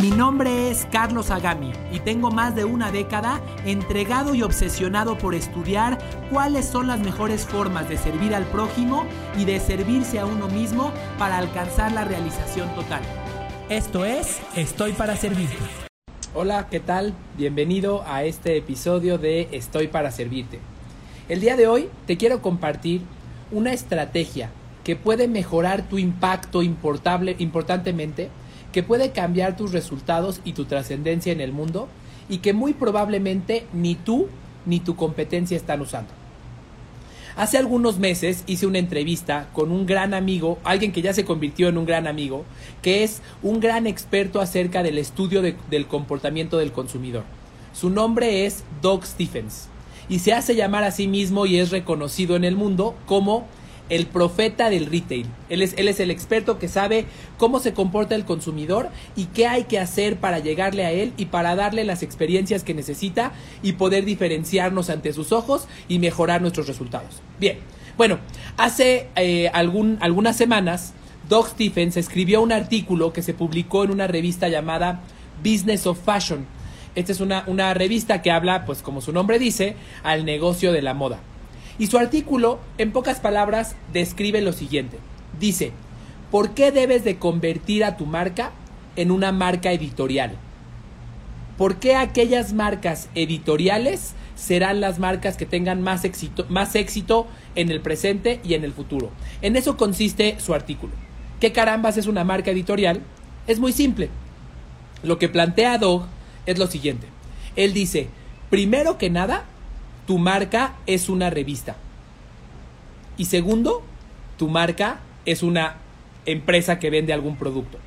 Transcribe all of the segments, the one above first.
Mi nombre es Carlos Agami y tengo más de una década entregado y obsesionado por estudiar cuáles son las mejores formas de servir al prójimo y de servirse a uno mismo para alcanzar la realización total. Esto es Estoy para Servirte. Hola, ¿qué tal? Bienvenido a este episodio de Estoy para Servirte. El día de hoy te quiero compartir una estrategia que puede mejorar tu impacto importable, importantemente que puede cambiar tus resultados y tu trascendencia en el mundo y que muy probablemente ni tú ni tu competencia están usando. Hace algunos meses hice una entrevista con un gran amigo, alguien que ya se convirtió en un gran amigo, que es un gran experto acerca del estudio del comportamiento del consumidor. Su nombre es Doug Stephens y se hace llamar a sí mismo y es reconocido en el mundo como el profeta del retail. Él es, él es el experto que sabe cómo se comporta el consumidor y qué hay que hacer para llegarle a él y para darle las experiencias que necesita y poder diferenciarnos ante sus ojos y mejorar nuestros resultados. Bien, bueno, hace eh, algunas semanas, Doug Stephens escribió un artículo que se publicó en una revista llamada Business of Fashion. Esta es una, una revista que habla, pues como su nombre dice, al negocio de la moda. Y su artículo, en pocas palabras, describe lo siguiente. Dice, ¿por qué debes de convertir a tu marca en una marca editorial? ¿Por qué aquellas marcas editoriales serán las marcas que tengan más éxito, más éxito en el presente y en el futuro? En eso consiste su artículo. ¿Qué carambas es una marca editorial? Es muy simple. Lo que plantea Doug es lo siguiente. Él dice, primero que nada, tu marca es una revista. Y segundo, tu marca es una empresa que vende algún producto.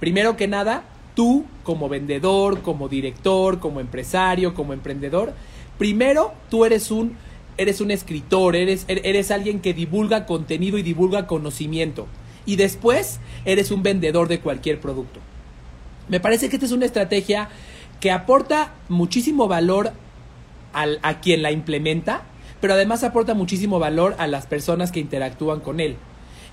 Primero que nada, tú como vendedor, como director, como empresario, como emprendedor, primero tú eres un eres un escritor, eres eres alguien que divulga contenido y divulga conocimiento y después eres un vendedor de cualquier producto. Me parece que esta es una estrategia que aporta muchísimo valor a quien la implementa, pero además aporta muchísimo valor a las personas que interactúan con él.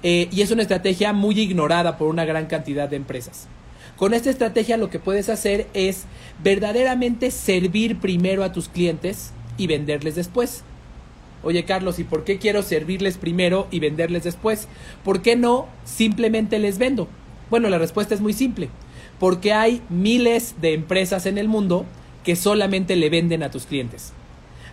Eh, y es una estrategia muy ignorada por una gran cantidad de empresas. Con esta estrategia lo que puedes hacer es verdaderamente servir primero a tus clientes y venderles después. Oye Carlos, ¿y por qué quiero servirles primero y venderles después? ¿Por qué no simplemente les vendo? Bueno, la respuesta es muy simple. Porque hay miles de empresas en el mundo que solamente le venden a tus clientes.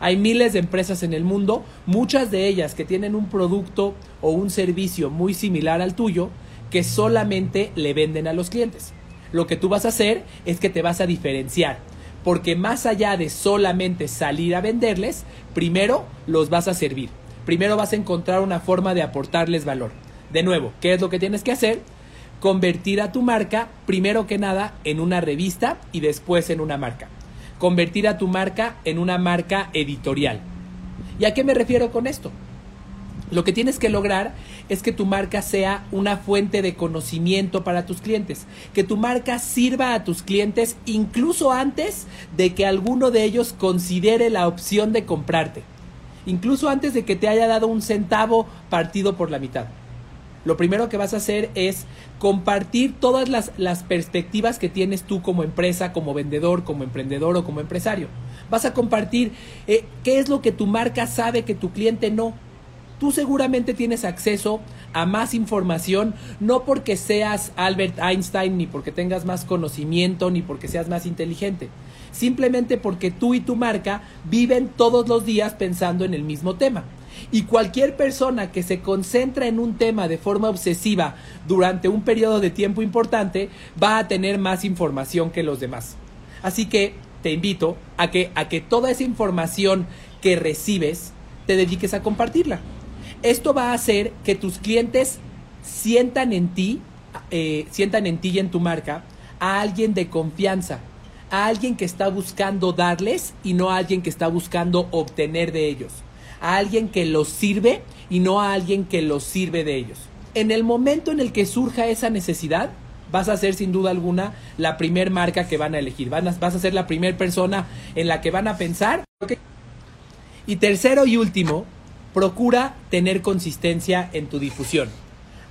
Hay miles de empresas en el mundo, muchas de ellas que tienen un producto o un servicio muy similar al tuyo, que solamente le venden a los clientes. Lo que tú vas a hacer es que te vas a diferenciar, porque más allá de solamente salir a venderles, primero los vas a servir. Primero vas a encontrar una forma de aportarles valor. De nuevo, ¿qué es lo que tienes que hacer? Convertir a tu marca, primero que nada, en una revista y después en una marca convertir a tu marca en una marca editorial. ¿Y a qué me refiero con esto? Lo que tienes que lograr es que tu marca sea una fuente de conocimiento para tus clientes, que tu marca sirva a tus clientes incluso antes de que alguno de ellos considere la opción de comprarte, incluso antes de que te haya dado un centavo partido por la mitad lo primero que vas a hacer es compartir todas las, perspectivas que tienes tú como empresa, como vendedor, como emprendedor o como empresario. Vas a compartir eh, qué es lo que tu marca sabe que tu cliente no. Tú seguramente tienes acceso a más información, no porque seas Albert Einstein, ni porque tengas más conocimiento, ni porque seas más inteligente. Simplemente porque tú y tu marca viven todos los días pensando en el mismo tema. Y cualquier persona que se concentra en un tema de forma obsesiva durante un periodo de tiempo importante va a tener más información que los demás. Así que te invito a que, a que toda esa información que recibes te dediques a compartirla. Esto va a hacer que tus clientes sientan en ti, eh, sientan en ti y en tu marca a alguien de confianza, a alguien que está buscando darles y no a alguien que está buscando obtener de ellos a alguien que los sirve y no a alguien que los sirve de ellos. en el momento en el que surja esa necesidad, vas a ser sin duda alguna la primer marca que van a elegir. Vas a, vas a ser la primera persona en la que van a pensar. Y tercero y último, procura tener consistencia en tu difusión.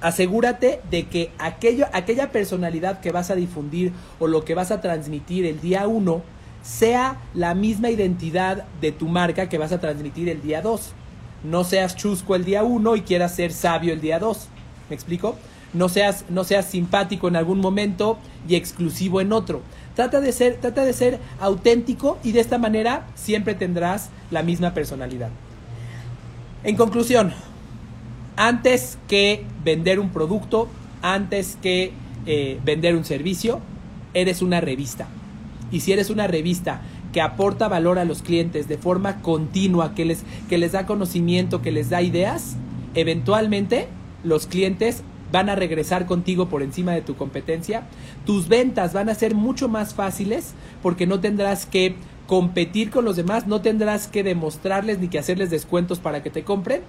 Asegúrate de que aquello, aquella personalidad que vas a difundir o lo que vas a transmitir el día 1 sea la misma identidad de tu marca que vas a transmitir el día 2. No seas chusco el día 1 y quieras ser sabio el día 2. ¿Me explico? No seas, no seas simpático en algún momento y exclusivo en otro. Trata de, ser, trata de ser auténtico y de esta manera siempre tendrás la misma personalidad. En conclusión, antes que vender un producto, antes que eh, vender un servicio, eres una revista. Y si eres una revista que aporta valor a los clientes de forma continua, que les, que les da conocimiento, que les da ideas, eventualmente los clientes van a regresar contigo por encima de tu competencia. Tus ventas van a ser mucho más fáciles porque no tendrás que competir con los demás, no tendrás que demostrarles ni que hacerles descuentos para que te compren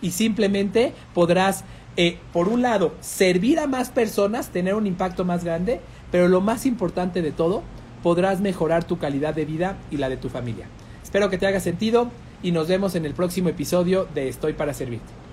y simplemente podrás, eh, por un lado, servir a más personas, tener un impacto más grande, pero lo más importante de todo, podrás mejorar tu calidad de vida y la de tu familia. Espero que te haga sentido y nos vemos en el próximo episodio de Estoy para Servirte.